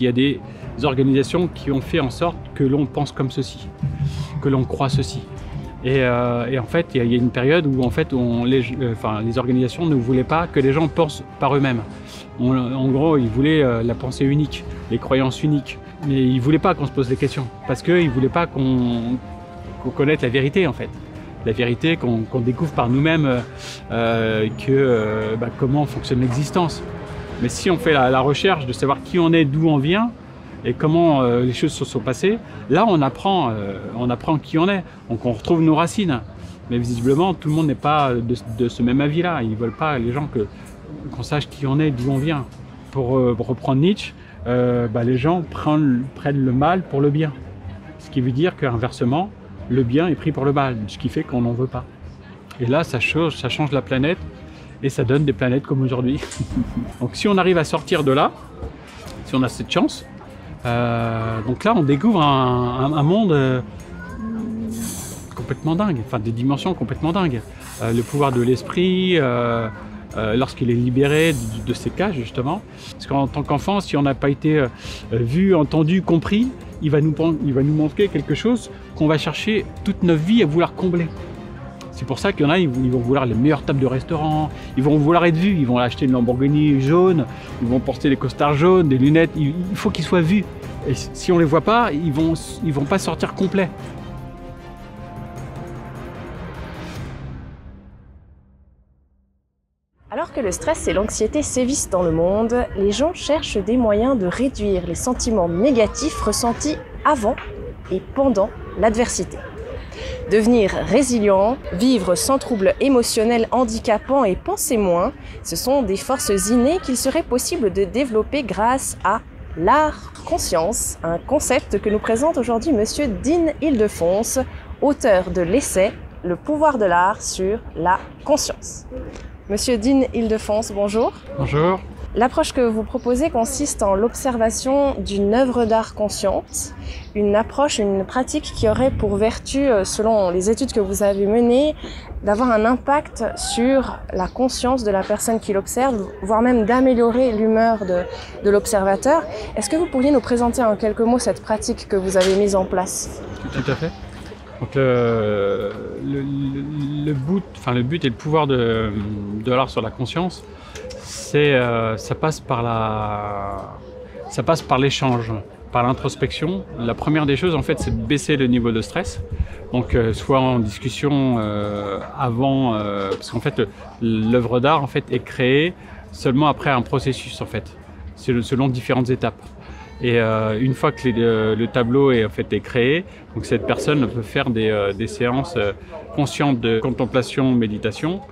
qu'il y a des organisations qui ont fait en sorte que l'on pense comme ceci, que l'on croit ceci. Et, euh, en fait, il y, a- une période où en fait, euh, les organisations ne voulaient pas que les gens pensent par eux-mêmes. En gros, ils voulaient euh, la pensée unique, les croyances uniques. Mais ils voulaient pas qu'on se pose des questions, parce qu'ils voulaient pas qu'on connaisse la vérité en fait. La vérité qu'on découvre par nous-mêmes bah, comment fonctionne l'existence. Mais si on fait la, recherche de savoir qui on est, d'où on vient et comment euh, les choses se sont passées, là on apprend, euh, on apprend qui on est. Donc on retrouve nos racines. Mais visiblement, tout le monde n'est pas de, ce même avis-là. Ils veulent pas les gens que qu'on sache qui on est, d'où on vient. Pour, euh, reprendre Nietzsche, bah, les gens prennent, le mal pour le bien. Ce qui veut dire qu'inversement, le bien est pris pour le mal, ce qui fait qu'on n'en veut pas. Et là, ça change la planète et ça donne des planètes comme aujourd'hui. donc si on arrive à sortir de là, si on a cette chance, euh, donc là on découvre un, monde euh, complètement dingue, enfin des dimensions complètement dingues. Euh, le pouvoir de l'esprit, lorsqu'il est libéré de, ses cages justement. Parce qu'en tant qu'enfant, si on n'a pas été vu, entendu, compris, il va nous manquer quelque chose qu'on va chercher toute notre vie à vouloir combler. C'est pour ça qu'il y en a, ils vont vouloir les meilleures tables de restaurant, ils vont vouloir être vus, ils vont acheter une Lamborghini jaune, ils vont porter des costards jaunes, des lunettes, il faut qu'ils soient vus. Et si on les voit pas, ils vont, ils vont pas sortir complets. Alors que le stress et l'anxiété sévissent dans le monde, les gens cherchent des moyens de réduire les sentiments négatifs ressentis avant et pendant l'adversité. Devenir résilient, vivre sans troubles émotionnels handicapants et penser moins, ce sont des forces innées qu'il serait possible de développer grâce à l'art conscience, un concept que nous présente aujourd'hui monsieur Dean Ildefonse, auteur de l'essai Le pouvoir de l'art sur la conscience. Monsieur Dean Ildefonse, bonjour. Bonjour. L'approche que vous proposez consiste en l'observation d'une œuvre d'art consciente, une approche, une pratique qui aurait pour vertu, euh, selon les études que vous avez menées, d'avoir un impact sur la conscience de la personne qui l'observe, voire même d'améliorer l'humeur de, l'observateur. Est-ce que vous pourriez nous présenter en quelques mots cette pratique que vous avez mise en place? Tout à fait. Donc le, le, but, enfin le but et le pouvoir de l'art sur la conscience, euh, ça passe par l'échange, par l'introspection. La première des choses en fait, c'est baisser le niveau de stress. Donc euh, soit en discussion euh, avant, parce qu'en fait l'œuvre d'art en fait est créée seulement après un processus en fait, selon différentes étapes. Et une fois que le tableau est, créé, donc cette personne peut faire des, des séances conscientes de contemplation, méditation,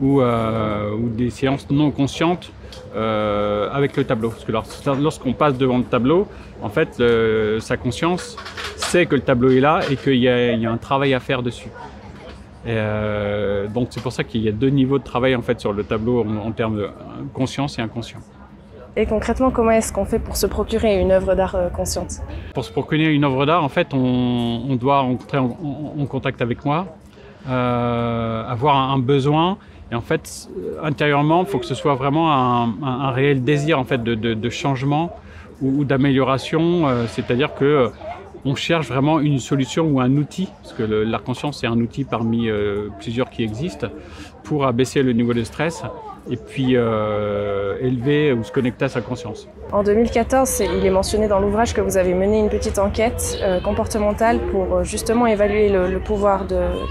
ou, euh, ou des séances non conscientes euh, avec le tableau. Parce que lors- lorsqu'on passe devant le tableau, en fait, sa conscience sait que le tableau est là et qu'il y, a- il y a un travail à faire dessus. Et euh, donc c'est pour ça qu'il y a deux niveaux de travail en fait sur le tableau en, en termes de conscience et inconscient. Et concrètement, comment est-ce qu'on fait pour se procurer une œuvre d'art euh, consciente? Pour se procurer une œuvre d'art, en fait, on, on doit entrer en, en- en contact avec moi, euh, avoir un, un besoin. Et en fait, intérieurement, il faut que ce soit vraiment un, réel désir en fait, de, changement ou, d'amélioration. euh, C'est-à-dire que euh, on cherche vraiment une solution ou un outil, parce que conscience c'est un outil parmi euh, plusieurs qui existent, pour abaisser le niveau de stress et puis euh, élever ou se connecter à sa conscience. En 2014, c'est- il est mentionné dans l'ouvrage que vous avez mené une petite enquête euh, comportementale pour euh, justement évaluer le, le pouvoir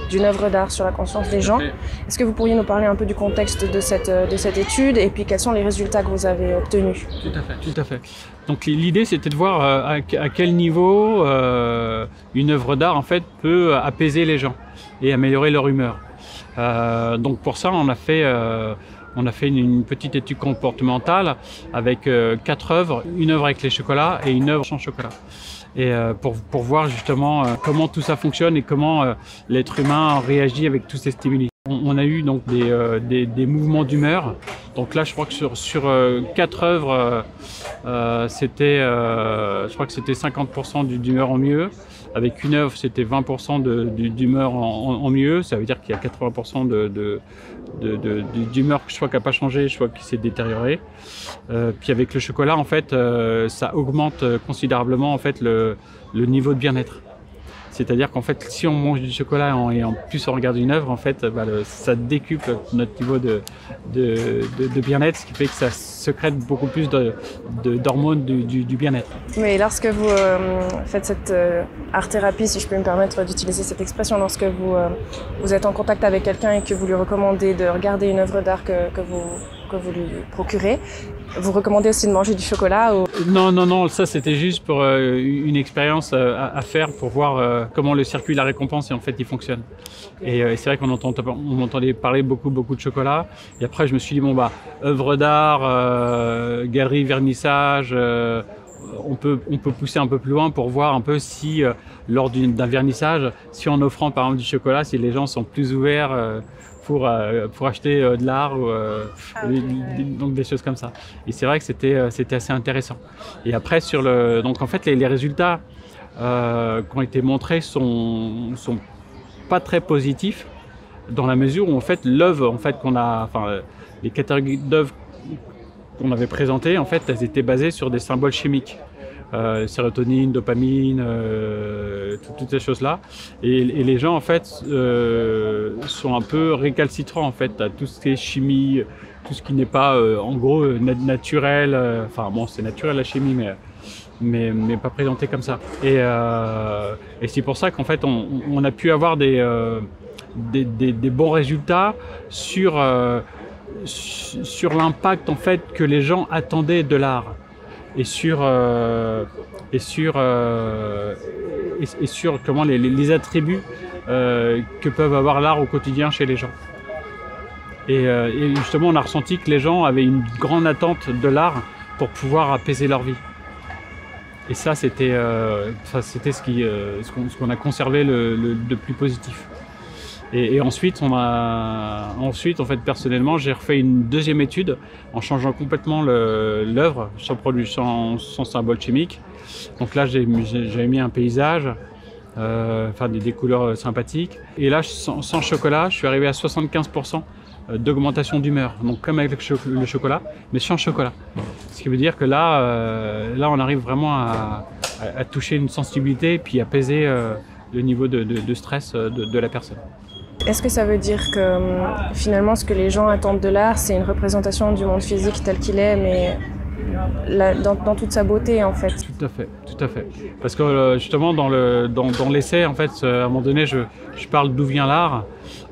d'une œuvre d'art sur la conscience des gens. Est-ce que vous pourriez nous parler un peu du contexte de cette, de cette étude et puis quels sont les résultats que vous avez obtenus? Tout à fait. Tout à fait. Donc l'idée c'était de voir à, à quel niveau euh, une œuvre d'art en fait peut apaiser les gens et améliorer leur humeur. Euh, donc pour ça on a fait euh, on a fait une, petite étude comportementale avec euh, quatre œuvres, une œuvre avec les chocolats et une œuvre sans chocolat. Et euh, pour, voir justement euh, comment tout ça fonctionne et comment l'être humain réagit avec tous ces stimuli. On, a eu donc des, mouvements d'humeur. Donc là, je crois que sur, quatre œuvres, c'était, je crois que c'était 50% du- d'humeur en mieux. Avec une œuvre, c'était 20% de- du- d'humeur en, mieux. Ça veut dire qu'il y a 80% de, de, de, de- de- d'humeur que je crois qui n'a pas changé, crois qui s'est détérioré. Euh, puis avec le chocolat, en fait, euh, ça augmente euh, considérablement en fait le niveau de bien-être. C'est-à-dire qu'en fait, si on mange du chocolat et en plus on regarde une œuvre, en fait, bah, ça décuple notre niveau de, bien-être, ce qui fait que ça sécrète beaucoup plus d'hormones du, bien-être. Mais lorsque vous euh, faites cette euh, art-thérapie, si je peux me permettre d'utiliser cette expression, lorsque vous, euh, vous êtes en contact avec quelqu'un et que vous lui recommandez de regarder une œuvre d'art que, vous, que vous lui procurez, vous recommandez aussi de manger du chocolat ou... Non, non, non, ça c'était juste pour euh, une expérience euh, à, à faire pour voir euh, comment le circuit de la récompense en fait il fonctionne. Et, et c'est vrai qu'on entend, on entendait parler beaucoup, beaucoup de chocolat. Et après, je me suis dit bon bah œuvre d'art, galerie, vernissage. on peut, on peut pousser un peu plus loin pour voir un peu si, euh, lors d'un vernissage, si en offrant par exemple du chocolat, si les gens sont plus ouverts euh, pour, euh, pour acheter euh, de l'art, ou, euh, des- des- donc des choses comme ça. Et c'est vrai que c'était c'était assez intéressant. Et après, sur le, donc en fait, les, les résultats qui ont été montrés sont, sont pas très positifs dans la mesure où en fait l'œuvre en fait qu'on a, enfin les catégories d'œuvres qu'on avait présentées en fait elles étaient basées sur des symboles chimiques. Euh, sérotonine, dopamine, euh, tout- toutes ces choses-là. Et, les gens en fait euh, sont un peu récalcitrants en fait à tout ce qui est chimie, tout ce qui n'est pas euh, en gros na- naturel. Enfin bon, c'est naturel la chimie, mais mais, mais pas présenté comme ça. Et, c'est pour ça qu'en fait on, a pu avoir des, des, des- bons résultats sur, su- sur l'impact en fait que les gens attendaient de l'art et sur euh, et sur euh, et, sur comment les, les- attributs euh, que peuvent avoir l'art au quotidien chez les gens. Et, justement, on a ressenti que les gens avaient une grande attente de l'art pour pouvoir apaiser leur vie. Et ça, c'était c'était ce qu'on ce qu'on a conservé le, le- de plus positif. Et, ensuite, ensuite en fait personnellement, j'ai refait une deuxième étude en changeant complètement l'œuvre sans sans, sans symbole chimique. Donc là, j'avais mis un paysage, euh, enfin des, couleurs sympathiques. Et là, sans, chocolat, je suis arrivé à 75% d'augmentation d'humeur. Donc comme avec le, cho- le chocolat, mais sans chocolat. Ce qui veut dire que là, euh, là, on arrive vraiment à, toucher une sensibilité et puis apaiser euh, le niveau de, stress euh, de la personne. Est-ce que ça veut dire que hum, finalement ce que les gens attendent de l'art, c'est une représentation du monde physique tel qu'il est, mais dans, toute sa beauté en fait? Tout à fait, tout à fait. Parce que euh, justement dans le dans, dans l'essai en fait, euh, à un moment donné, je, parle d'où vient l'art,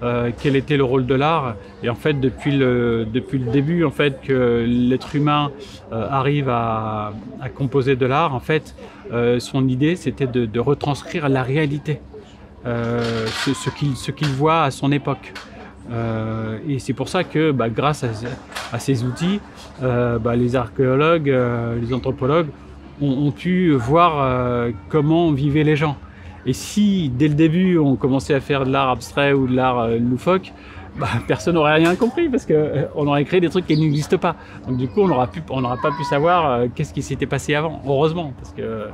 euh, quel était le rôle de l'art, et en fait depuis le début en fait que l'être humain arrive à, composer de l'art, en fait, son idée c'était de, retranscrire la réalité, ce, ce qu'il voit à son époque. Euh, et c'est pour ça que bah, grâce à, ces outils, euh, bah, les archéologues, euh, les anthropologues ont, pu voir euh, comment vivaient les gens. Et si dès le début on commençait à faire de l'art abstrait ou de l'art euh, loufoque, bah, personne n'aurait rien compris parce que euh, on aurait créé des trucs qui n'existent pas. Donc du coup on n'aura pas pu savoir euh, qu'est-ce qui s'était passé avant. Heureusement parce que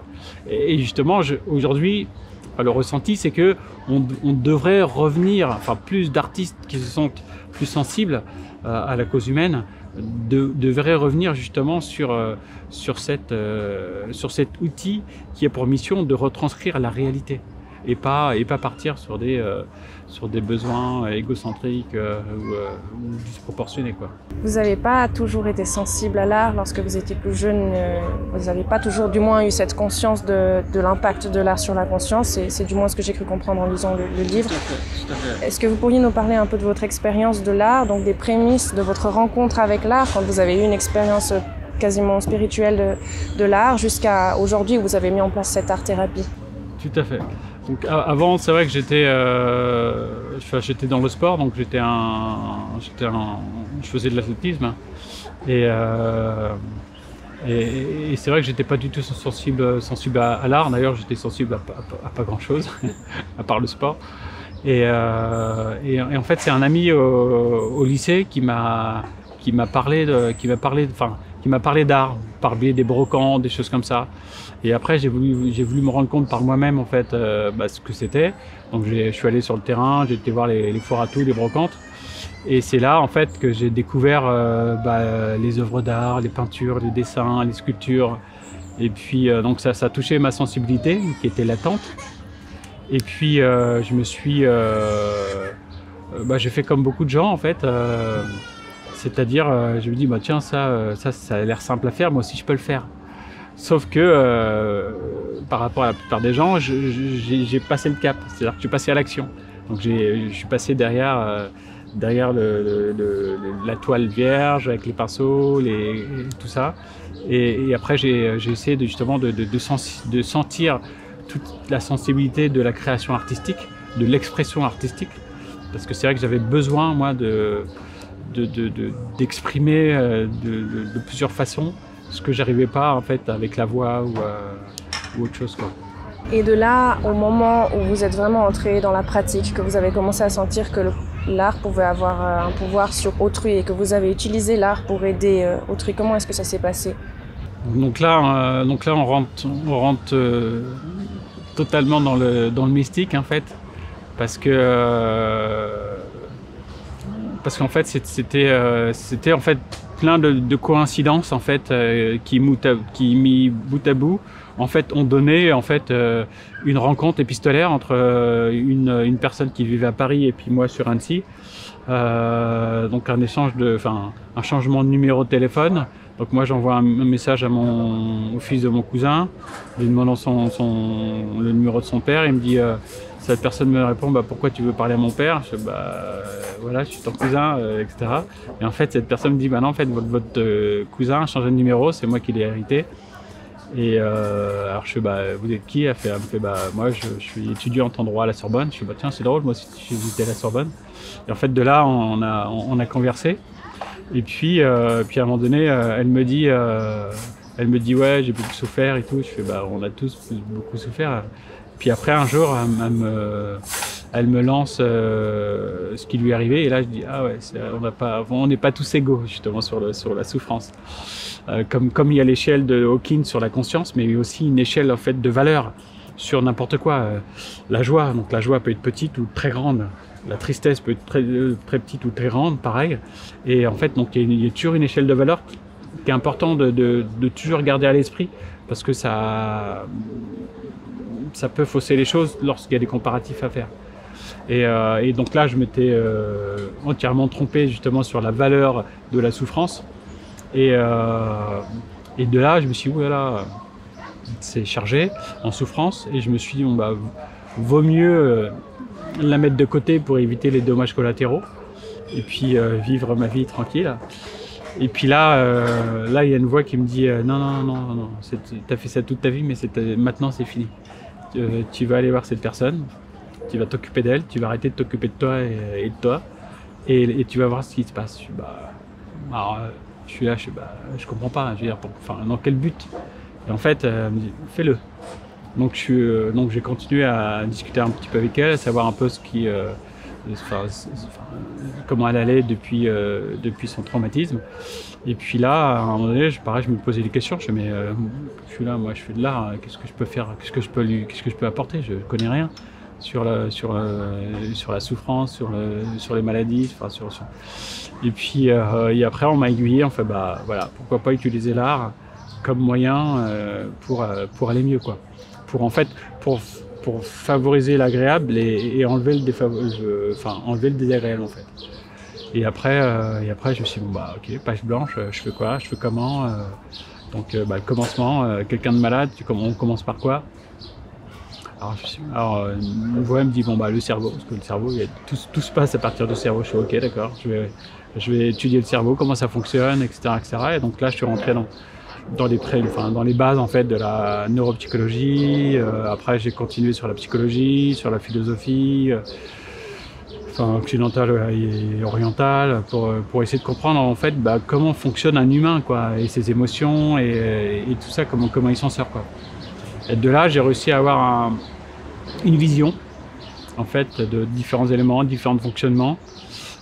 et, justement aujourd'hui le ressenti c'est que on, devrait revenir, enfin plus d'artistes qui se sentent plus sensibles euh, à la cause humaine de, devraient revenir justement sur, euh, sur, euh, sur cet outil qui a pour mission de retranscrire la réalité et pas, et pas partir sur des, sur des besoins égocentriques euh, ou, euh, ou disproportionnés. Quoi. Vous n'avez pas toujours été sensible à l'art lorsque vous étiez plus jeune. euh, vous n'avez pas toujours, du moins, eu cette conscience de, de l'impact de l'art sur la conscience. C'est c'est du moins ce que j'ai cru comprendre en lisant le, le livre. Est-ce que vous pourriez nous parler un peu de votre expérience de l'art, donc des prémices de votre rencontre avec l'art, quand vous avez eu une expérience euh, quasiment spirituelle de, de l'art, jusqu'à aujourd'hui où vous avez mis en place cette art-thérapie? Tout à fait. Donc, avant, c'est vrai que j'étais, euh, j'étais dans le sport, donc j'étais un, j'étais un, je faisais de l'athlétisme, et, euh, et, c'est vrai que j'étais pas du tout sensible, sensible à, l'art. D'ailleurs, j'étais sensible à, pas- grand chose, à part le sport. Et, et, en fait, c'est un ami au, lycée qui m'a qui m'a parlé qui m'a parlé, enfin, qui m'a parlé d'art, par biais des brocants, des choses comme ça. Et après, j'ai voulu, j'ai voulu me rendre compte par moi-même en fait euh, bah, ce que c'était. Donc, je suis allé sur le terrain, j'ai été voir les, les foires à tout, les brocantes. Et c'est là en fait que j'ai découvert euh, bah, les œuvres d'art, les peintures, les dessins, les sculptures. Et puis euh, donc ça, ça a touché ma sensibilité qui était latente. Et puis je me suis, bah, j'ai fait comme beaucoup de gens en fait. C'est-à-dire, euh, je me dis, bah, tiens, ça, euh, ça, a l'air simple à faire, moi aussi je peux le faire. Sauf que euh, par rapport à la plupart des gens, j'ai passé le cap, c'est-à-dire que je suis passé à l'action. Donc je suis passé derrière, la toile vierge avec les pinceaux, les, tout ça. Et, après j'ai essayé justement de, de, de, sentir toute la sensibilité de la création artistique, de l'expression artistique. Parce que c'est vrai que j'avais besoin, moi, de, d'exprimer euh, de, de, plusieurs façons ce que j'arrivais pas en fait avec la voix ou, euh, ou autre chose quoi. Et de là, au moment où vous êtes vraiment entré dans la pratique, que vous avez commencé à sentir que l'art pouvait avoir euh, un pouvoir sur autrui et que vous avez utilisé l'art pour aider autrui, comment est-ce que ça s'est passé? Donc là, donc là, on rentre, on rentre totalement dans le, dans le mystique en fait, parce que parce qu'en fait c'était euh, c'était en fait plein de, coïncidences en fait euh, qui, qui mis bout à bout. En fait ont donné en fait euh, une rencontre épistolaire entre une, une, personne qui vivait à Paris et puis moi sur Annecy. Donc un échange de enfin un changement de numéro de téléphone donc moi j'envoie un, message à mon au fils de mon cousin lui demandant son, le numéro de son père il me dit cette personne me répond bah, pourquoi tu veux parler à mon père? Je, bah, voilà, je suis ton cousin, euh, etc. Et en fait, cette personne me dit, bah non, en fait, votre, euh, cousin a changé de numéro, c'est moi qui l'ai hérité. Et euh, alors je fais, bah, vous êtes qui? Elle, me fait, bah, moi je, suis étudiant en droit à la Sorbonne. Je fais, bah, tiens, c'est drôle, moi j'étais à la Sorbonne. Et en fait, de là, on, a conversé. Et puis, puis à un moment donné, elle me dit, elle me dit, ouais, j'ai beaucoup souffert et tout. Je fais, bah, on a tous beaucoup souffert. Puis après, un jour, elle, me, elle me lance euh, ce qui lui est arrivé. Et là, je dis, ah ouais, on n'a pas, on n'est pas tous égaux, justement, sur, le, sur la souffrance. Euh, comme, comme il y a l'échelle de Hawking sur la conscience, mais aussi une échelle, en fait, de valeur sur n'importe quoi. Euh, la joie, donc la joie peut être petite ou très grande. La tristesse peut être très, très petite ou très grande, pareil. Et en fait, donc, il y, a, toujours une échelle de valeur qui est important de, toujours garder à l'esprit parce que ça, ça peut fausser les choses lorsqu'il y a des comparatifs à faire. Et, euh, donc là, je m'étais euh, entièrement trompé justement sur la valeur de la souffrance. Et, euh, et de là, je me suis dit, voilà, c'est chargé en souffrance. Et je me suis dit, bon, bah, vaut mieux la mettre de côté pour éviter les dommages collatéraux. Et puis vivre ma vie tranquille. Et puis là, là, il y a une voix qui me dit, non, non, non, non, non, t'as fait ça toute ta vie, mais maintenant c'est fini. Euh, tu vas aller voir cette personne, tu vas t'occuper d'elle, tu vas arrêter de t'occuper de toi et, de toi, et, tu vas voir ce qui se passe. Je, bah, alors, euh, je suis là, je, bah, je comprends pas, je veux dire, enfin, dans quel but? Et en fait, euh, elle me dit, fais-le. Donc, je, donc j'ai continué à discuter un petit peu avec elle, à savoir un peu ce qui, comment elle allait depuis, depuis son traumatisme. Et puis là, à un moment donné, je, pareil, je me posais des questions. Je me mais euh, je suis là, moi, je fais de l'art. Qu'est-ce que je peux faire? Qu'est-ce que je peux lui Qu'est-ce que je peux apporter? Je connais rien sur la sur sur la souffrance, sur le, sur les maladies, Et puis euh, et après, on m'a aiguillé. On fait bah voilà, pourquoi pas utiliser l'art comme moyen euh, pour pour aller mieux, quoi. Pour en fait pour pour favoriser l'agréable et, enlever le enfin enlever le désagréable en fait. Et après, euh, et après, je me suis dit, bon, bah, ok, page blanche, euh, je fais quoi Je fais comment euh, Donc, bah, le commencement, quelqu'un de malade, on commence par quoi? Alors, je voix me dit, bon, bah, le cerveau, parce que le cerveau, tout, tout, se passe à partir du cerveau. Je suis ok, d'accord, je vais, je vais étudier le cerveau, comment ça fonctionne, etc., etc. Et donc là, je suis rentré dans, dans les, enfin, bases en fait de la neuropsychologie. après, j'ai continué sur la psychologie, sur la philosophie occidentale et orientale, pour, pour, essayer de comprendre en fait bah, comment fonctionne un humain, quoi, et ses émotions et, tout ça, comment, comment il s'en sort. Quoi. De là, j'ai réussi à avoir un, une vision en fait, de différents éléments, différents fonctionnements.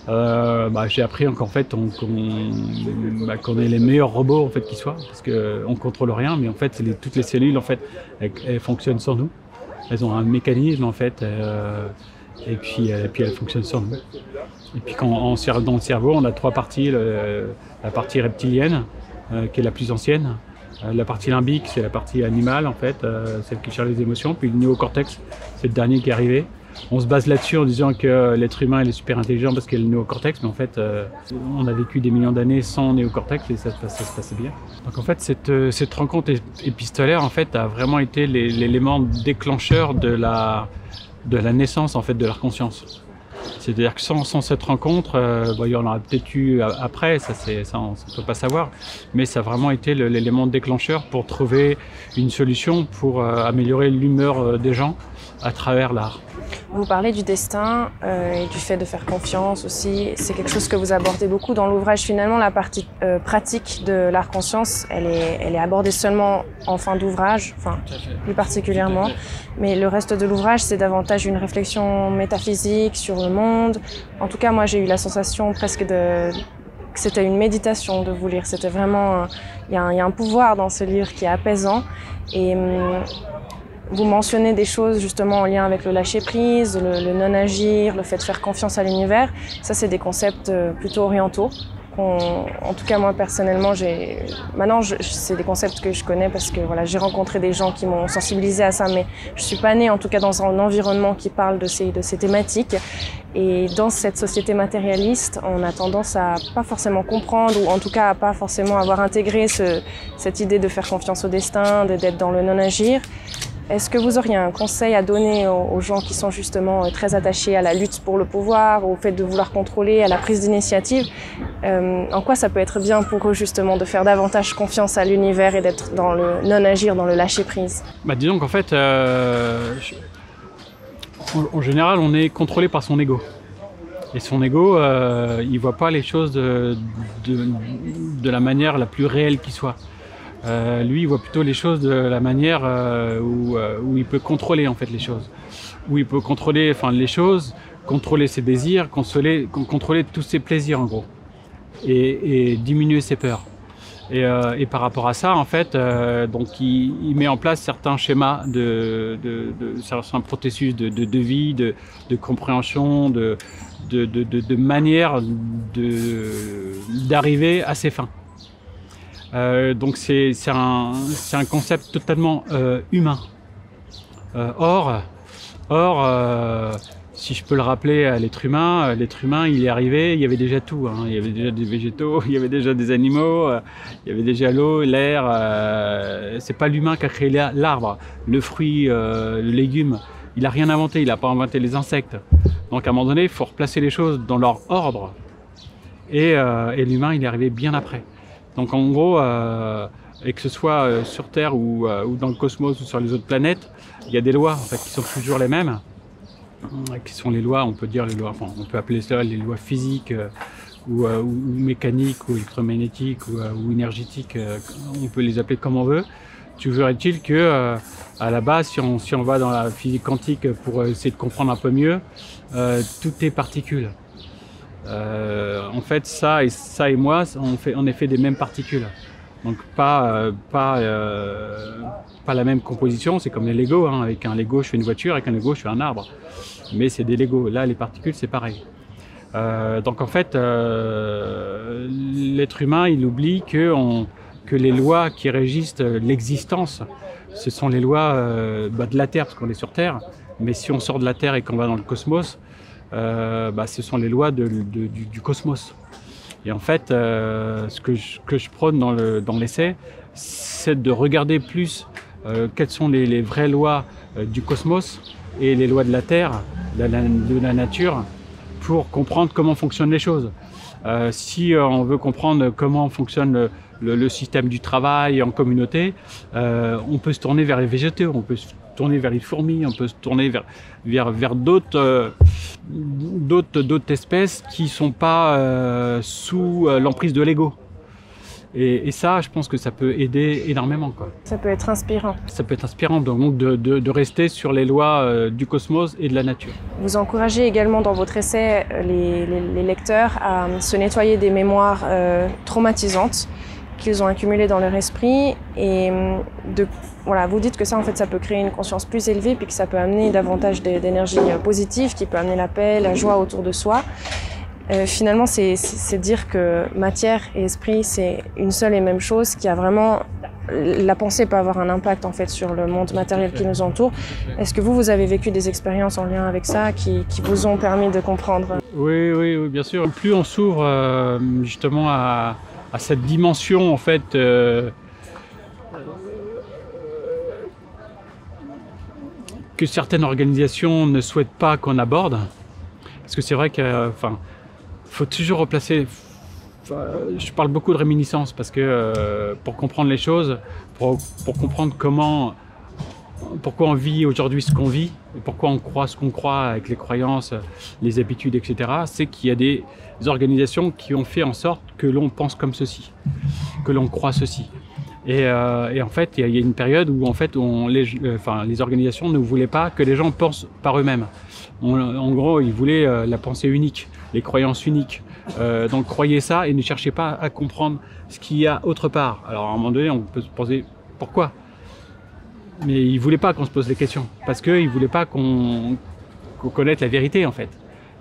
Euh, bah, j'ai appris qu'en fait bah, qu'on est les meilleurs robots en fait qui soient parce qu'on ne contrôle rien mais en fait toutes les cellules en fait elles, fonctionnent sans nous. Elles ont un mécanisme en fait euh, et puis, euh, puis elles fonctionnent sans nous. Et puis quand on, dans le cerveau on a trois parties la partie reptilienne qui est la plus ancienne la partie limbique c'est la partie animale en fait celle qui cherche les émotions puis le néocortex c'est le dernier qui est arrivé on se base là-dessus en disant que l'être humain est super intelligent parce qu'il a le néocortex, mais en fait, euh, on a vécu des millions d'années sans néocortex et ça, ça, se passait bien. Donc en fait, cette, euh, rencontre épistolaire en fait a vraiment été l'élément déclencheur de la, naissance en fait de leur conscience. C'est-à-dire que sans, cette rencontre, euh, bon, il y en aura peut-être eu après, ça, ça on ne peut pas savoir, mais ça a vraiment été l'élément déclencheur pour trouver une solution pour améliorer l'humeur des gens à travers l'art. Vous parlez du destin euh, et du fait de faire confiance aussi. C'est quelque chose que vous abordez beaucoup dans l'ouvrage. Finalement, la partie euh, pratique de l'art conscience, elle est, elle est abordée seulement en fin d'ouvrage, enfin plus particulièrement. Mais le reste de l'ouvrage, c'est davantage une réflexion métaphysique sur le monde. En tout cas, moi, j'ai eu la sensation presque de que c'était une méditation de vous lire. C'était vraiment, il y, a un pouvoir dans ce livre qui est apaisant. Et hum, vous mentionnez des choses justement en lien avec le lâcher prise, le, non-agir, le fait de faire confiance à l'univers. Ça, c'est des concepts euh, plutôt orientaux. En tout cas, moi personnellement, j'ai maintenant, c'est des concepts que je connais parce que voilà, j'ai rencontré des gens qui m'ont sensibilisé à ça, mais je suis pas née en tout cas dans un environnement qui parle de ces de ces thématiques. Et dans cette société matérialiste, on a tendance à pas forcément comprendre ou en tout cas à pas forcément avoir intégré ce, cette idée de faire confiance au destin, d'être dans le non-agir. Est-ce que vous auriez un conseil à donner aux, gens qui sont justement euh, très attachés à la lutte pour le pouvoir, au fait de vouloir contrôler, à la prise d'initiative euh, En quoi ça peut être bien pour eux justement de faire davantage confiance à l'univers et d'être dans le non-agir, dans le lâcher-prise? Bah, Disons qu'en fait, euh, en, général, on est contrôlé par son ego. Et son ego, il voit pas les choses de la manière la plus réelle qui soit. Euh, lui, il voit plutôt les choses de la manière euh, euh, où, il peut contrôler en fait les choses, où il peut contrôler, enfin les choses, contrôler ses désirs, contrôler, tous ses plaisirs en gros, et, diminuer ses peurs. Et, par rapport à ça, en fait, donc il, met en place certains schémas de, de, de certains processus de, de vie, de, compréhension, de, de, manière d'arriver à ses fins. Euh, donc c'est un, concept totalement euh, humain. Euh, or, or si je peux le rappeler à l'être humain, l'être humain, il est arrivé, il y avait déjà tout. Hein. Il y avait déjà des végétaux, il y avait déjà des animaux, il y avait déjà l'eau, l'air. c'est pas l'humain qui a créé l'arbre, le fruit, le légume. Il a rien inventé, il n'a pas inventé les insectes. Donc à un moment donné, il faut replacer les choses dans leur ordre. Et, et l'humain, il est arrivé bien après. Donc en gros, euh, et que ce soit euh, sur Terre euh, ou, dans le cosmos ou sur les autres planètes, il y a des lois qui sont toujours les mêmes, qui sont les lois, on peut dire les lois, enfin, on peut appeler ça les lois physiques ou, mécaniques ou électromagnétiques ou, énergétiques, on peut les appeler comme on veut. Toujours est-il que à la base, si on, si on va dans la physique quantique pour essayer de comprendre un peu mieux, tout est particules. Euh, en fait, ça et ça et moi, on fait en effet des mêmes particules. Donc pas euh, pas euh, pas la même composition. C'est comme les Lego. Hein. Avec un Lego, je fais une voiture. Avec un Lego, je fais un arbre. Mais c'est des Lego. Là, les particules, c'est pareil. donc en fait, l'être humain, il oublie que que les lois qui régissent l'existence, ce sont les lois bah, de la Terre, parce qu'on est sur Terre. Mais si on sort de la Terre et qu'on va dans le cosmos, bah, ce sont les lois du, cosmos. Et en fait, euh, ce que je, prône dans l'essai, c'est de regarder plus euh, quelles sont les, vraies lois euh, du cosmos et les lois de la Terre, de la, nature, pour comprendre comment fonctionnent les choses. Euh, si on veut comprendre comment fonctionne le, système du travail en communauté, euh, on peut se tourner vers les végétaux, tourner vers les fourmis, on peut se tourner vers, vers, vers d'autres d'autres d'autres espèces qui sont pas euh, sous euh, l'emprise de l'ego. Et, ça, je pense que ça peut aider énormément. Quoi. Ça peut être inspirant. Ça peut être inspirant donc de, de, rester sur les lois euh, du cosmos et de la nature. Vous encouragez également dans votre essai euh, les, les, lecteurs à se nettoyer des mémoires euh, traumatisantes qu'ils ont accumulées dans leur esprit et de voilà, vous dites que ça en fait ça peut créer une conscience plus élevée puis que ça peut amener davantage d'énergie positive qui peut amener la paix, la joie autour de soi. Euh, finalement, c'est dire que matière et esprit, c'est une seule et même chose, qui a vraiment la pensée peut avoir un impact en fait sur le monde matériel qui nous entoure. Est-ce que vous, vous avez vécu des expériences en lien avec ça qui, vous ont permis de comprendre? Oui, oui, bien sûr. Plus on s'ouvre euh, justement à, cette dimension en fait. Euh, que certaines organisations ne souhaitent pas qu'on aborde. Parce que c'est vrai que, enfin, faut toujours replacer. Je parle beaucoup de réminiscence parce que euh, pour comprendre les choses, pour, comprendre comment, pourquoi on vit aujourd'hui ce qu'on vit, et pourquoi on croit ce qu'on croit avec les croyances, les habitudes, etc., c'est qu'il y a des organisations qui ont fait en sorte que l'on pense comme ceci, que l'on croit ceci. Et, euh, en fait, il y, a une période où en fait, les, euh, les organisations ne voulaient pas que les gens pensent par eux-mêmes. en gros, ils voulaient la pensée unique les croyances uniques. Euh, donc croyez ça et ne cherchez pas à comprendre ce qu'il y a autre part. Alors à un moment donné, on peut se poser pourquoi? Mais ils voulaient pas qu'on se pose des questions parce qu'ils voulaient pas qu'on connaisse la vérité en fait.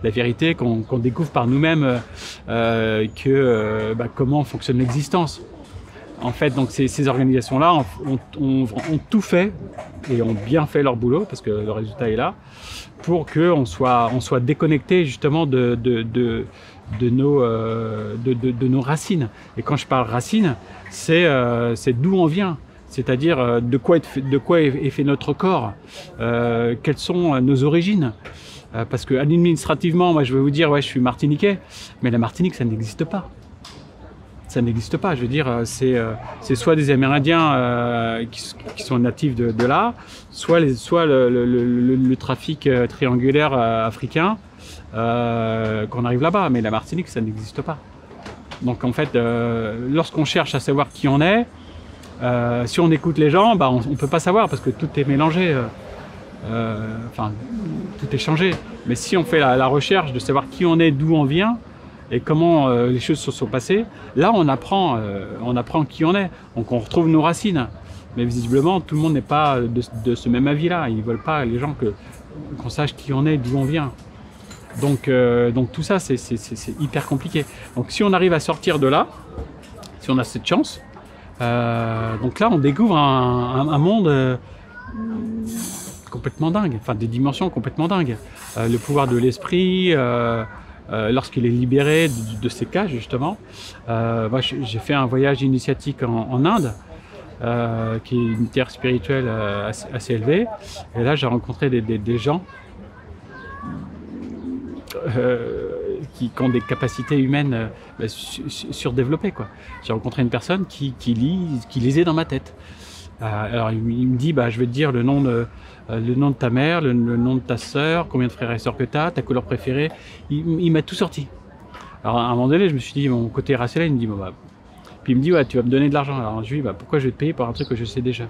La vérité qu'on découvre par nous-mêmes euh, que euh, bah, comment fonctionne l'existence. En fait, donc ces, organisations-là ont, tout fait et ont bien fait leur boulot parce que le résultat est là pour qu'on soit, on soit déconnecté justement euh, de, nos racines. Et quand je parle racines, c'est euh, d'où on vient. C'est-à-dire euh, de quoi, est fait, notre corps, quelles sont nos origines. Parce que administrativement, moi je vais vous dire, ouais, je suis martiniquais, mais la Martinique, ça n'existe pas ça n'existe pas. Je veux dire, c'est euh, soit des Amérindiens euh, qui, sont natifs de, là, soit, les, soit le, le, trafic euh, triangulaire africain qu'on arrive là-bas. Mais la Martinique, ça n'existe pas. Donc en fait, lorsqu'on cherche à savoir qui on est, si on écoute les gens, bah, on ne peut pas savoir parce que tout est mélangé. Enfin, tout est changé. Mais si on fait la recherche de savoir qui on est, d'où on vient, et comment euh, les choses se sont passées, là on apprend, euh, on apprend qui on est. Donc on retrouve nos racines. Mais visiblement, tout le monde n'est pas de, ce même avis-là. Ils ne veulent pas, les gens, qu'on sache qui on est, d'où on vient. Donc, euh, donc tout ça, c'est, hyper compliqué. Donc si on arrive à sortir de là, si on a cette chance, donc là on découvre un, un monde complètement dingue, enfin des dimensions complètement dingues. le pouvoir de l'esprit, euh, lorsqu'il est libéré de, de, ces cages justement. Euh, j'ai fait un voyage initiatique en, Inde, euh, qui est une terre spirituelle assez, élevée. Et là, j'ai rencontré des, gens qui, ont des capacités humaines bah, surdéveloppées. J'ai rencontré une personne qui, lit, qui lisait dans ma tête. alors il, me dit, bah, je vais te dire le nom de le nom de ta mère, le, nom de ta sœur, combien de frères et sœurs que tu as, ta couleur préférée. Il, m'a tout sorti. Alors à un moment donné, je me suis dit, mon côté rationnel, il me dit, bah, puis il me dit, ouais, tu vas me donner de l'argent. Alors je lui dis, bah, pourquoi je vais te payer pour un truc que je sais déjà?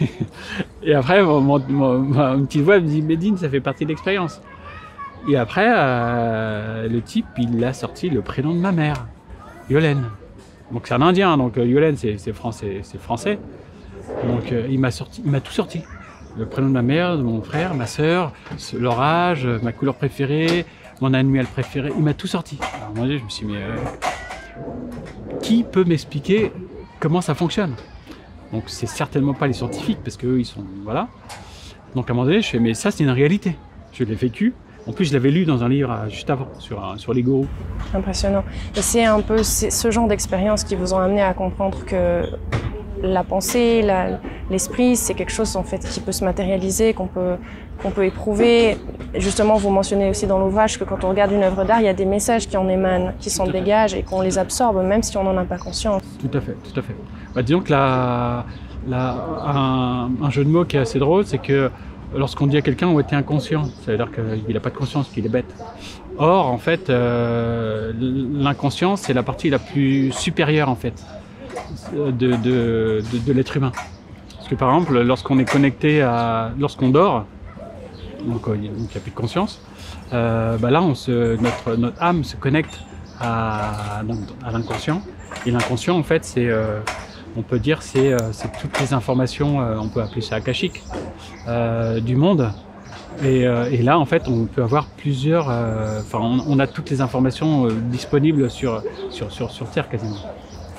Et après, mon, une petite voix me dit, Médine, ça fait partie de l'expérience. Et après, euh, le type, il a sorti le prénom de ma mère, Yolène. Donc c'est un Indien, donc euh, Yolène, c'est français, c'est français. Donc euh, il m'a sorti, il m'a tout sorti le prénom de ma mère, de mon frère, ma sœur, leur âge, ma couleur préférée, mon annuel préféré. Il m'a tout sorti. Alors moi, je me suis dit, mais euh, qui peut m'expliquer comment ça fonctionne? Donc c'est certainement pas les scientifiques parce qu'eux ils sont voilà. Donc à un moment donné, je fais mais ça c'est une réalité. Je l'ai vécu. En plus, je l'avais lu dans un livre euh, juste avant sur, sur les gourous. Impressionnant. Et c'est un peu ce genre d'expérience qui vous ont amené à comprendre que la pensée, l'esprit, c'est quelque chose en fait qui peut se matérialiser, qu'on peut, qu'on peut éprouver. Justement, vous mentionnez aussi dans l'ouvrage que quand on regarde une œuvre d'art, il y a des messages qui en émanent, qui s'en dégagent et qu'on les absorbe, même si on n'en a pas conscience. Tout à fait, tout à fait. Bah, disons que la, la, un, jeu de mots qui est assez drôle, c'est que lorsqu'on dit à quelqu'un on était inconscient, ça veut dire qu'il n'a pas de conscience, qu'il est bête. Or, en fait, euh, l'inconscience, c'est la partie la plus supérieure, en fait. De, de, de, l'être humain. Parce que par exemple, lorsqu'on est connecté à, lorsqu'on dort, donc euh, il n'y a plus de conscience, euh, bah là, on se, notre, notre âme se connecte à, l'inconscient. Et l'inconscient, en fait, c'est, euh, on peut dire, c'est, c'est toutes les informations, on peut appeler ça akashique, du monde. Et, et, là, en fait, on peut avoir plusieurs, enfin, on, on, a toutes les informations disponibles sur, sur, sur, sur Terre quasiment.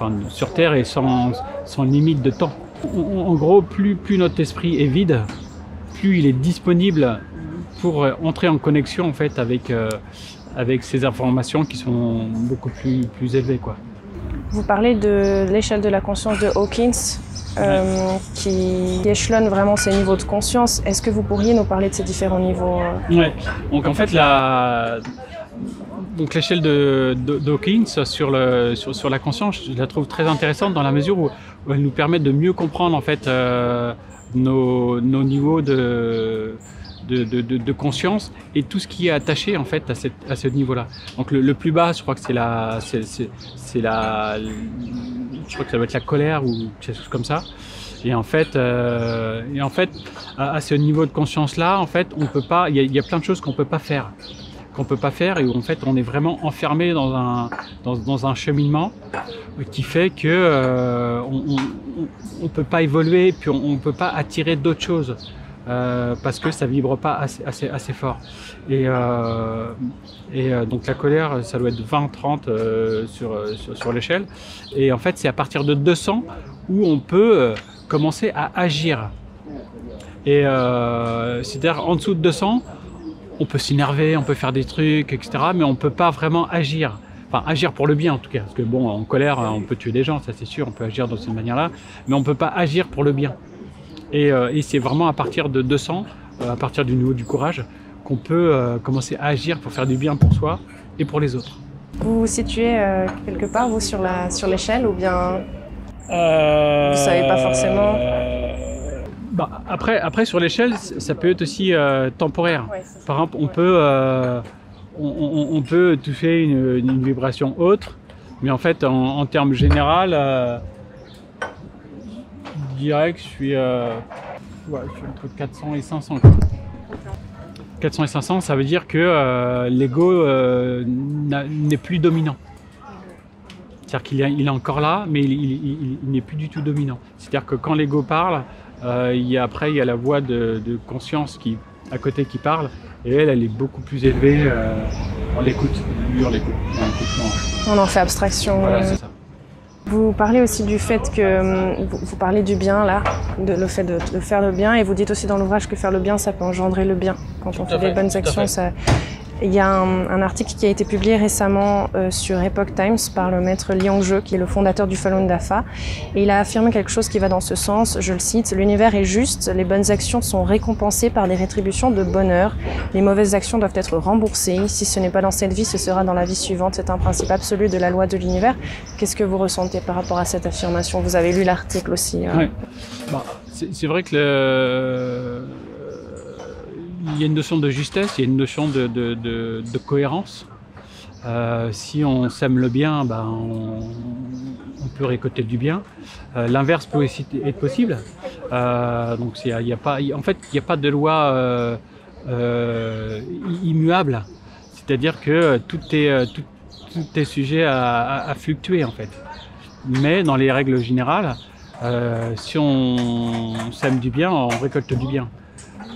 Enfin, sur Terre et sans, sans limite de temps. En, gros, plus, plus notre esprit est vide, plus il est disponible pour entrer en connexion en fait avec, euh, avec ces informations qui sont beaucoup plus, plus élevées. Quoi. Vous parlez de l'échelle de la conscience de Hawkins, euh, qui échelonne vraiment ces niveaux de conscience. Est-ce que vous pourriez nous parler de ces différents niveaux Ouais. Donc en fait, la... Donc l'échelle de, de, Dawkins sur, la conscience, je la trouve très intéressante dans la mesure où, elle nous permet de mieux comprendre en fait euh, nos, niveaux de, conscience et tout ce qui est attaché en fait à, ce niveau-là. Donc le, plus bas, je crois que c'est la, je crois que ça doit être la colère ou quelque chose comme ça. Et en fait, euh, à, ce niveau de conscience-là, en fait, on peut pas, il y, y, a plein de choses qu'on peut pas faire, qu'on peut pas faire et où en fait, on est vraiment enfermé dans un, dans, dans un cheminement qui fait que euh, on, on, peut pas évoluer, puis on, on peut pas attirer d'autres choses. Euh, parce que ça vibre pas assez, assez, assez fort. Et, euh, et euh, donc la colère, ça doit être 20-30 euh, sur, sur, sur l'échelle. Et en fait, c'est à partir de 200 où on peut commencer à agir. Et c'est-à-dire en dessous de 200, on peut s'énerver, on peut faire des trucs, etc. Mais on peut pas vraiment agir. Enfin, agir pour le bien en tout cas. Parce que bon, en colère, on peut tuer des gens, ça c'est sûr, on peut agir de cette manière-là. Mais on peut pas agir pour le bien. Et, euh, et c'est vraiment à partir de 200, euh, à partir du niveau du courage, qu'on peut euh, commencer à agir pour faire du bien pour soi et pour les autres. Vous vous situez quelque part, vous, sur la sur l'échelle ou bien euh, vous savez pas forcément bah, après, après, sur l'échelle, ça peut être aussi euh, temporaire. Ouais, Par exemple, on peut, euh, on, on, on, peut toucher une, une, vibration autre, mais en fait, en, en termes général, dirais que je suis, euh, ouais, je suis entre 400 et 500. Quoi. 400 et 500, ça veut dire que euh, l'ego euh, n'est plus dominant. C'est-à-dire qu'il est, encore là, mais il, il, il n'est plus du tout dominant. C'est-à-dire que quand l'ego parle, euh, il y a, après il y a la voix de, de, conscience qui à côté qui parle, et elle, elle est beaucoup plus élevée. Euh, on l'écoute, lui on l'écoute. On en fait abstraction. Voilà, c'est ça. Vous parlez aussi du fait que vous, vous parlez du bien là, de, le fait de, de, faire le bien, et vous dites aussi dans l'ouvrage que faire le bien, ça peut engendrer le bien. Quand on fait, fait, des bonnes actions, ça. Il y a un, article qui a été publié récemment euh, sur Epoch Times par le maître Liang Zhe, qui est le fondateur du Falun Dafa, et il a affirmé quelque chose qui va dans ce sens. Je le cite l'univers est juste, les bonnes actions sont récompensées par des rétributions de bonheur, les mauvaises actions doivent être remboursées. Si ce n'est pas dans cette vie, ce sera dans la vie suivante. C'est un principe absolu de la loi de l'univers. Qu'est-ce que vous ressentez par rapport à cette affirmation? Vous avez lu l'article aussi. Ouais. bah, c'est vrai que le il y a une notion de justesse, il y a une notion de, cohérence. Euh, si on sème le bien, ben on, peut récolter du bien. Euh, L'inverse peut aussi être possible. Euh, donc y a, pas, en fait, il n'y a pas de loi immuable. C'est-à-dire que tout est, sujet à, à, à, fluctuer en fait. Mais dans les règles générales, si on sème du bien, on récolte du bien.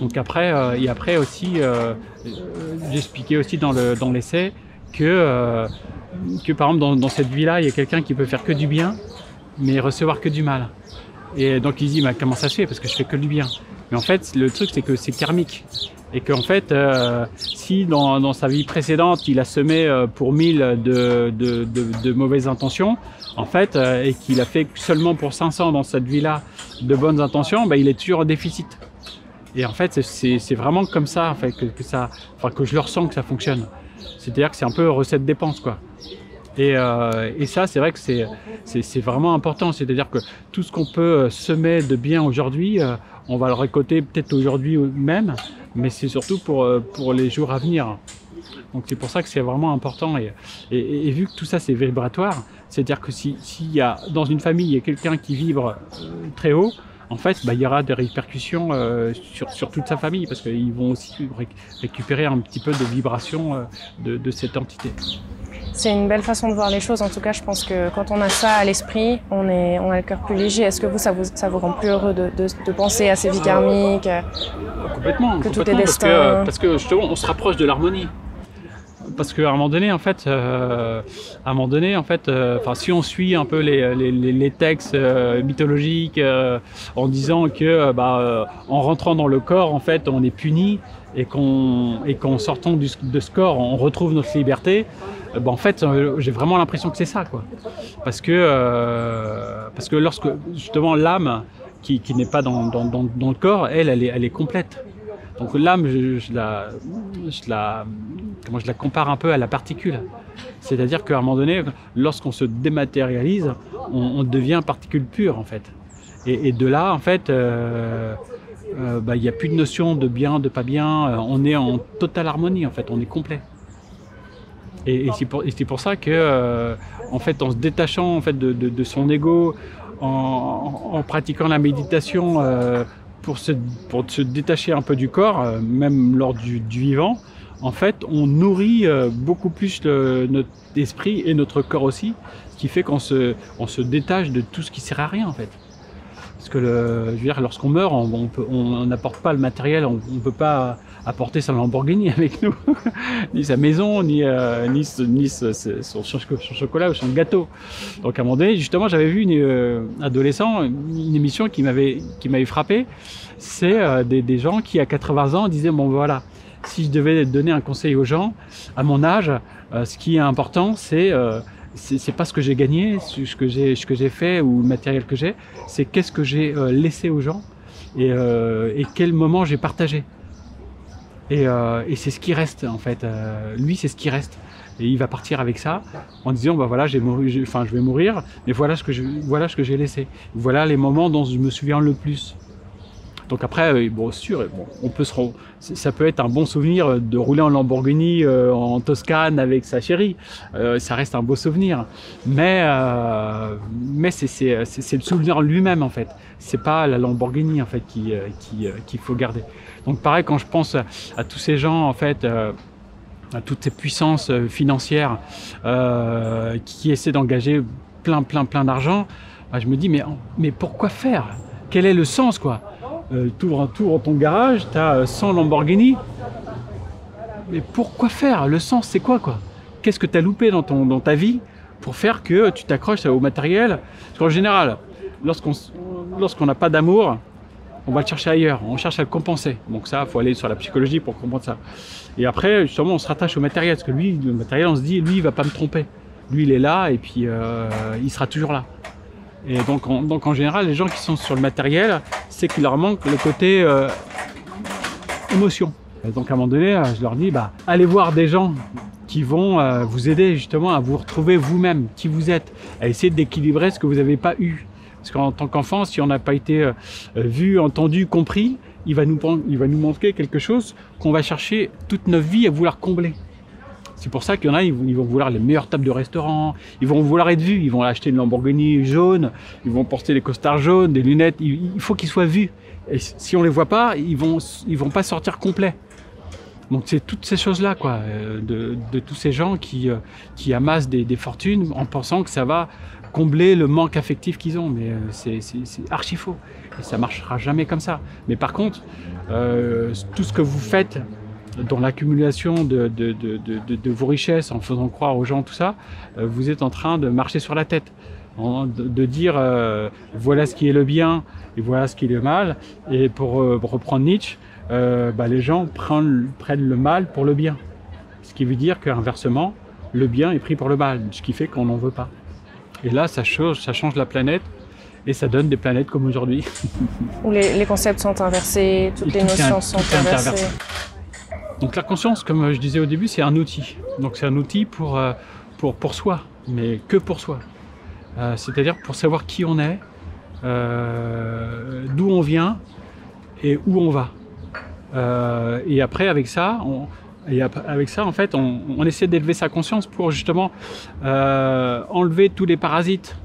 Donc après, euh, et après aussi, euh, j'expliquais aussi dans le dans l'essai que euh, que par exemple dans, dans cette vie-là, il y a quelqu'un qui peut faire que du bien, mais recevoir que du mal. Et donc il dit, comment ça se fait? Parce que je fais que du bien. Mais en fait, le truc, c'est que c'est karmique. Et qu'en fait, euh, si dans, sa vie précédente, il a semé euh, pour mille de, mauvaises intentions, en fait, euh, et qu'il a fait seulement pour 500 dans cette vie-là de bonnes intentions, bah, il est toujours en déficit. Et en fait, c'est vraiment comme ça, que, ça, que je le ressens que ça fonctionne. C'est-à-dire que c'est un peu recette dépense, quoi. Et, euh, ça, c'est vrai que c'est vraiment important. C'est-à-dire que tout ce qu'on peut semer de bien aujourd'hui, euh, on va le récolter peut-être aujourd'hui même, mais c'est surtout pour, les jours à venir. Donc c'est pour ça que c'est vraiment important. Et, vu que tout ça c'est vibratoire, c'est-à-dire que s'il y a dans une famille quelqu'un qui vibre euh, très haut, en fait, bah, il y aura des répercussions euh, sur, sur, toute sa famille parce qu'ils vont aussi ré récupérer un petit peu de vibration euh, de, de, cette entité. C'est une belle façon de voir les choses. En tout cas, je pense que quand on a ça à l'esprit, on, est, on a le cœur plus léger. Est-ce que vous ça, vous, ça vous rend plus heureux de, de, de penser à ces vies karmiques Complètement. Que complètement, tout est destin. Parce que, parce que justement, on se rapproche de l'harmonie parce qu'à un moment donné, en fait, euh, à un moment donné, en fait, euh, enfin, si on suit un peu les, textes euh, mythologiques en disant que, bah, en rentrant dans le corps, en fait, on est puni et qu'en sortant de ce corps, on retrouve notre liberté. Bah, en fait, j'ai vraiment l'impression que c'est ça, quoi. Parce que, parce que lorsque justement l'âme qui, qui n'est pas dans, dans, dans, dans, le corps, elle, elle est, elle est complète. Donc l'âme, je, la, comment je la compare un peu à la particule. C'est-à-dire qu'à un moment donné, lorsqu'on se dématérialise, on, devient particule pure en fait. Et, de là, en fait, il euh, euh, bah, n'y a plus de notion de bien, de pas bien. On est en totale harmonie en fait. On est complet. Et, c'est pour, ça que, euh, en fait, en se détachant en fait de, son ego, en, pratiquant la méditation pour se, pour se détacher un peu du corps, euh, même lors du, du vivant, en fait, on nourrit euh, beaucoup plus notre esprit et notre corps aussi, ce qui fait qu'on se, on se détache de tout ce qui sert à rien en fait. Parce que le, je veux dire, lorsqu'on meurt, on n'apporte pas le matériel, on ne peut pas apporter sa Lamborghini avec nous, ni sa maison, ni, euh, ni, ni son, son, chocolat ou son gâteau. Donc à un moment donné, justement, j'avais vu une euh, adolescent, une émission qui m'avait qui m'avait frappé. C'est euh, des, des, gens qui à 80 ans disaient bon voilà, si je devais donner un conseil aux gens à mon âge, ce qui est important, c'est c'est pas ce que j'ai gagné, ce que j'ai ce que j'ai fait ou le matériel que j'ai, c'est qu'est-ce que j'ai laissé aux gens et, et quel moment j'ai partagé. Et, euh, et c'est ce qui reste en fait. Euh, lui, c'est ce qui reste. Et il va partir avec ça en disant bah voilà, je vais mourir, mais voilà ce que j'ai laissé. Voilà les moments dont je me souviens le plus. Donc après, bon, sûr, on peut se, ça peut être un bon souvenir de rouler en Lamborghini euh, en Toscane avec sa chérie. Euh, ça reste un beau souvenir, mais euh, c'est le souvenir lui-même en fait. C'est pas la Lamborghini en fait qui qu'il faut garder. Donc pareil, quand je pense à, tous ces gens en fait. à toutes ces puissances financières qui essaient d'engager plein plein plein d'argent, bah, je me dis mais pourquoi faire? Quel est le sens quoi? Euh, tu ouvres un tour ton garage, tu as 100 Lamborghini. Mais pourquoi faire? Le sens, c'est quoi quoi? Qu'est-ce que tu as loupé dans, ta vie pour faire que tu t'accroches au matériel? Parce qu'en général, lorsqu'on n'a pas d'amour, on va le chercher ailleurs, on cherche à le compenser. Donc ça, il faut aller sur la psychologie pour comprendre ça. Et après, justement, on se rattache au matériel, parce que lui, le matériel, on se dit, lui, il va pas me tromper. Lui, il est là, et puis euh, il sera toujours là. Et donc, en, donc en général, les gens qui sont sur le matériel, c'est qu'il leur manque le côté euh, émotion. Donc à un moment donné, je leur dis, bah, allez voir des gens qui vont euh, vous aider justement à vous retrouver vous-même, qui vous êtes, à essayer d'équilibrer ce que vous n'avez pas eu. Parce qu'en tant qu'enfant, si on n'a pas été euh, vu, entendu, compris, il va nous, manquer quelque chose qu'on va chercher toute notre vie à vouloir combler. C'est pour ça qu'il y en a, ils vont vouloir les meilleures tables de restaurant, ils vont vouloir être vus, ils vont acheter une Lamborghini jaune, ils vont porter des costards jaunes, des lunettes, il faut qu'ils soient vus. Et si on les voit pas, ils vont, vont pas sortir complets. Donc c'est toutes ces choses-là, euh, de, tous ces gens qui, euh, amassent des, fortunes en pensant que ça va combler le manque affectif qu'ils ont. Mais euh, c'est archi faux. Et ça marchera jamais comme ça. Mais par contre, euh, tout ce que vous faites dans l'accumulation de, vos richesses, en faisant croire aux gens tout ça, euh, vous êtes en train de marcher sur la tête. De, dire voilà ce qui est le bien et voilà ce qui est le mal. Et pour, reprendre Nietzsche, bah, les gens prennent le mal pour le bien. Ce qui veut dire qu'inversement, le bien est pris pour le mal, ce qui fait qu'on n'en veut pas. Et là, ça change, ça change la planète et ça donne des planètes comme aujourd'hui. Où les, les, concepts sont inversés, toutes et les notions sont inversées. Donc la conscience, comme je disais au début, c'est un outil. Donc c'est un outil pour, euh, pour, pour soi, mais que pour soi. Euh, C'est-à-dire pour savoir qui on est, euh, d'où on vient et où on va. Euh, et après, avec ça, on, Et avec ça, en fait, on, essaie d'élever sa conscience pour justement euh, enlever tous les parasites,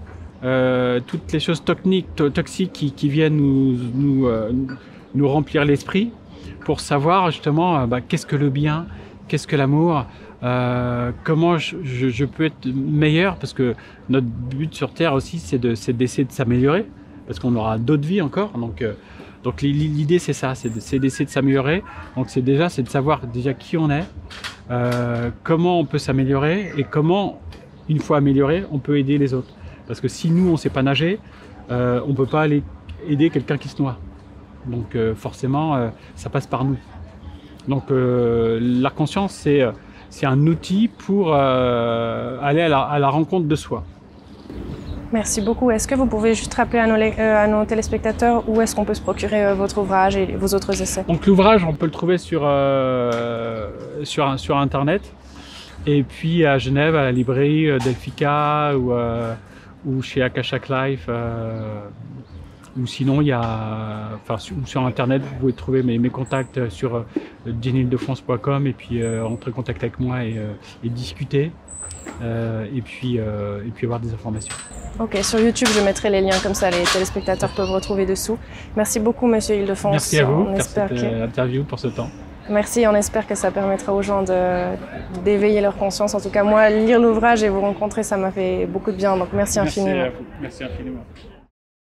euh, toutes les choses toxiques qui, viennent nous, nous, euh, remplir l'esprit pour savoir justement bah, qu'est-ce que le bien, qu'est-ce que l'amour, comment je, peux être meilleur, parce que notre but sur Terre aussi, c'est d'essayer de, s'améliorer, parce qu'on aura d'autres vies encore. Donc, donc l'idée c'est ça, c'est d'essayer de, s'améliorer. Donc c'est déjà c'est de savoir déjà qui on est, euh, comment on peut s'améliorer et comment une fois amélioré on peut aider les autres. Parce que si nous on ne sait pas nager, euh, on ne peut pas aller aider quelqu'un qui se noie. Donc euh, forcément ça passe par nous. Donc la conscience c'est c'est un outil pour aller à la rencontre de soi. Merci beaucoup. Est-ce que vous pouvez juste rappeler à nos, euh, téléspectateurs où est-ce qu'on peut se procurer euh, votre ouvrage et vos autres essais? Donc l'ouvrage, on peut le trouver sur, euh, sur, Internet. Et puis à Genève, à la librairie Delphica ou, ou chez Akashak Life. ou sinon, il y a, enfin, sur, sur Internet, vous pouvez trouver mes, contacts sur jenildefrance.com et puis entrer en contact avec moi et discuter. Et, puis, et puis avoir des informations. Ok, sur YouTube, je mettrai les liens comme ça, les téléspectateurs peuvent retrouver dessous. Merci beaucoup, Monsieur Ile-de-France. Merci à vous on pour cette euh, interview, pour ce temps. Merci, on espère que ça permettra aux gens d'éveiller leur conscience. En tout cas, moi, lire l'ouvrage et vous rencontrer, ça m'a fait beaucoup de bien. Donc, merci infiniment. Merci à vous. Merci infiniment.